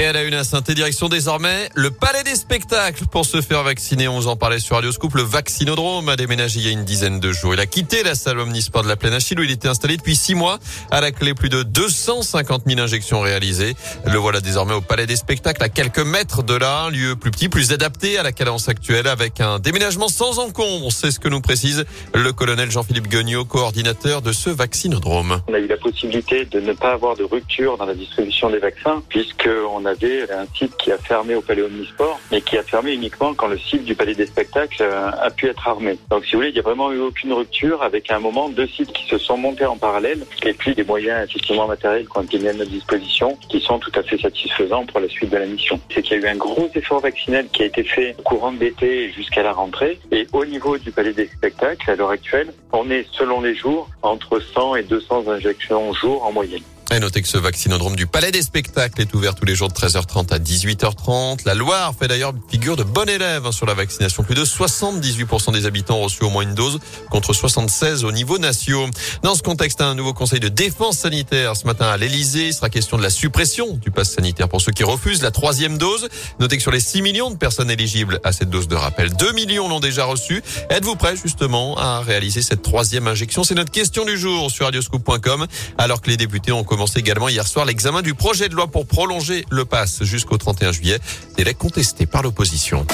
Et à la une à direction désormais le Palais des Spectacles pour se faire vacciner. On vous en parlait sur Radio Scoop. Le vaccinodrome a déménagé il y a une dizaine de jours. Il a quitté la salle omnisport de la Plaine Achille où il était installé depuis six mois. À la clé, plus de 250 000 injections réalisées. Le voilà désormais au Palais des Spectacles à quelques mètres de là. Un lieu plus petit, plus adapté à la cadence actuelle avec un déménagement sans encombre. C'est ce que nous précise le colonel Jean-Philippe Guignot, coordinateur de ce vaccinodrome. On a eu la possibilité de ne pas avoir de rupture dans la distribution des vaccins puisqu'on on avait un site qui a fermé au Palais Omnisport, mais qui a fermé uniquement quand le site du Palais des Spectacles euh, a pu être armé. Donc si vous voulez, il n'y a vraiment eu aucune rupture avec un moment deux sites qui se sont montés en parallèle et puis des moyens effectivement matériels qui ont été mis à notre disposition qui sont tout à fait satisfaisants pour la suite de la mission. C'est qu'il y a eu un gros effort vaccinal qui a été fait courant de l'été jusqu'à la rentrée et au niveau du Palais des Spectacles, à l'heure actuelle, on est selon les jours entre 100 et 200 injections jour en moyenne. Et notez que ce vaccinodrome du Palais des Spectacles est ouvert tous les jours de 13h30 à 18h30. La Loire fait d'ailleurs figure de bon élève hein, sur la vaccination. Plus de 78% des habitants ont reçu au moins une dose contre 76 au niveau national. Dans ce contexte, un nouveau conseil de défense sanitaire ce matin à l'Elysée. Sera question de la suppression du pass sanitaire pour ceux qui refusent la troisième dose. Notez que sur les 6 millions de personnes éligibles à cette dose de rappel, 2 millions l'ont déjà reçu. Êtes-vous prêt justement à réaliser cette troisième injection? C'est notre question du jour sur radioscoop.com alors que les députés ont commencé également hier soir l'examen du projet de loi pour prolonger le pass jusqu'au 31 juillet, délai contesté par l'opposition.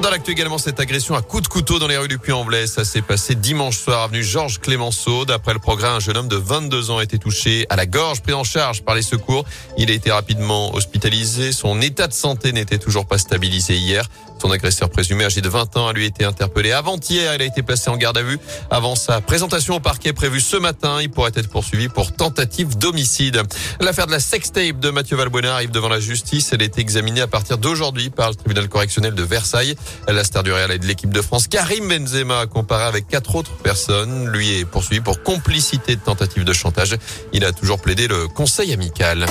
Dans l'actu également, cette agression à coups de couteau dans les rues du Puy-en-Velay. Ça s'est passé dimanche soir, avenue Georges Clémenceau. D'après le progrès, un jeune homme de 22 ans a été touché à la gorge, pris en charge par les secours. Il a été rapidement hospitalisé. Son état de santé n'était toujours pas stabilisé hier. Son agresseur présumé, âgé de 20 ans, a lui été interpellé avant-hier. Il a été placé en garde à vue avant sa présentation au parquet prévue ce matin. Il pourrait être poursuivi pour tentative d'homicide. L'affaire de la sextape de Mathieu Valbuena arrive devant la justice. Elle est examinée à partir d'aujourd'hui par le tribunal correctionnel de Versailles. La star du Real et de l'équipe de France, Karim Benzema, comparé avec quatre autres personnes, lui est poursuivi pour complicité de tentative de chantage. Il a toujours plaidé le conseil amical.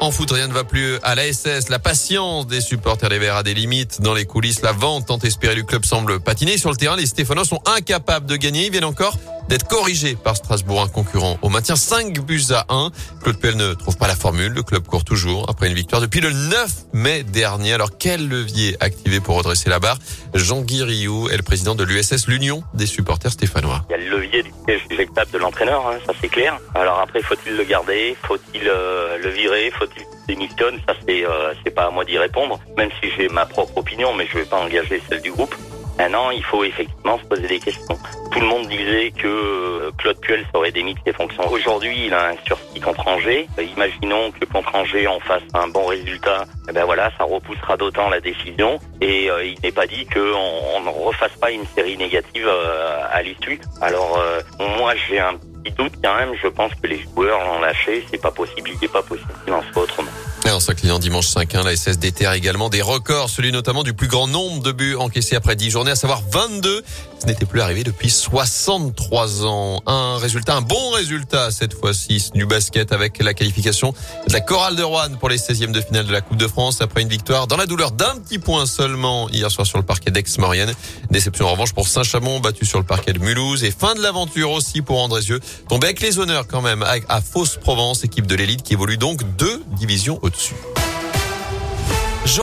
En foot, rien ne va plus à l'ASS. La patience des supporters des Verts a des limites. Dans les coulisses, la vente tant espérée du club semble patiner. Sur le terrain, les Stéphanois sont incapables de gagner. Ils viennent encore d'être corrigé par Strasbourg, un concurrent au maintien 5 buts à 1. Claude Puel ne trouve pas la formule. Le club court toujours après une victoire depuis le 9 mai dernier. Alors quel levier activer pour redresser la barre? Jean-Guy Rioux est le président de l'USS, l'Union des supporters stéphanois. Il y a le levier du piège de l'entraîneur, hein, ça c'est clair. Alors après, faut-il le garder? Faut-il euh, le virer? Faut-il démissionne Ça c'est euh, pas à moi d'y répondre. Même si j'ai ma propre opinion, mais je vais pas engager celle du groupe. Maintenant, il faut effectivement se poser des questions. Tout le monde disait que euh, Claude Puel serait démis de ses fonctions. Aujourd'hui, il a un sursis contre Angers. Euh, imaginons que contre Angers en fasse un bon résultat. Eh ben voilà, ça repoussera d'autant la décision. Et euh, il n'est pas dit qu'on ne refasse pas une série négative à l'issue. Alors moi, j'ai un petit doute quand même. Je pense que les joueurs l'ont lâché. C'est pas possible. Il n'est pas possible qu'il en soit autrement. Et en s'inclinant dimanche 5-1, la SS déterre également des records, celui notamment du plus grand nombre de buts encaissés après 10 journées, à savoir 22. Ce n'était plus arrivé depuis 63 ans. Un résultat, un bon résultat cette fois-ci du basket avec la qualification de la chorale de Rouen pour les 16e de finale de la Coupe de France après une victoire dans la douleur d'un petit point seulement hier soir sur le parquet d'Aix-Maurienne. Déception en revanche pour Saint-Chamond battu sur le parquet de Mulhouse et fin de l'aventure aussi pour Andrézieux tombé avec les honneurs quand même à Fausse Provence, équipe de l'élite qui évolue donc deux divisions au-dessus dessus.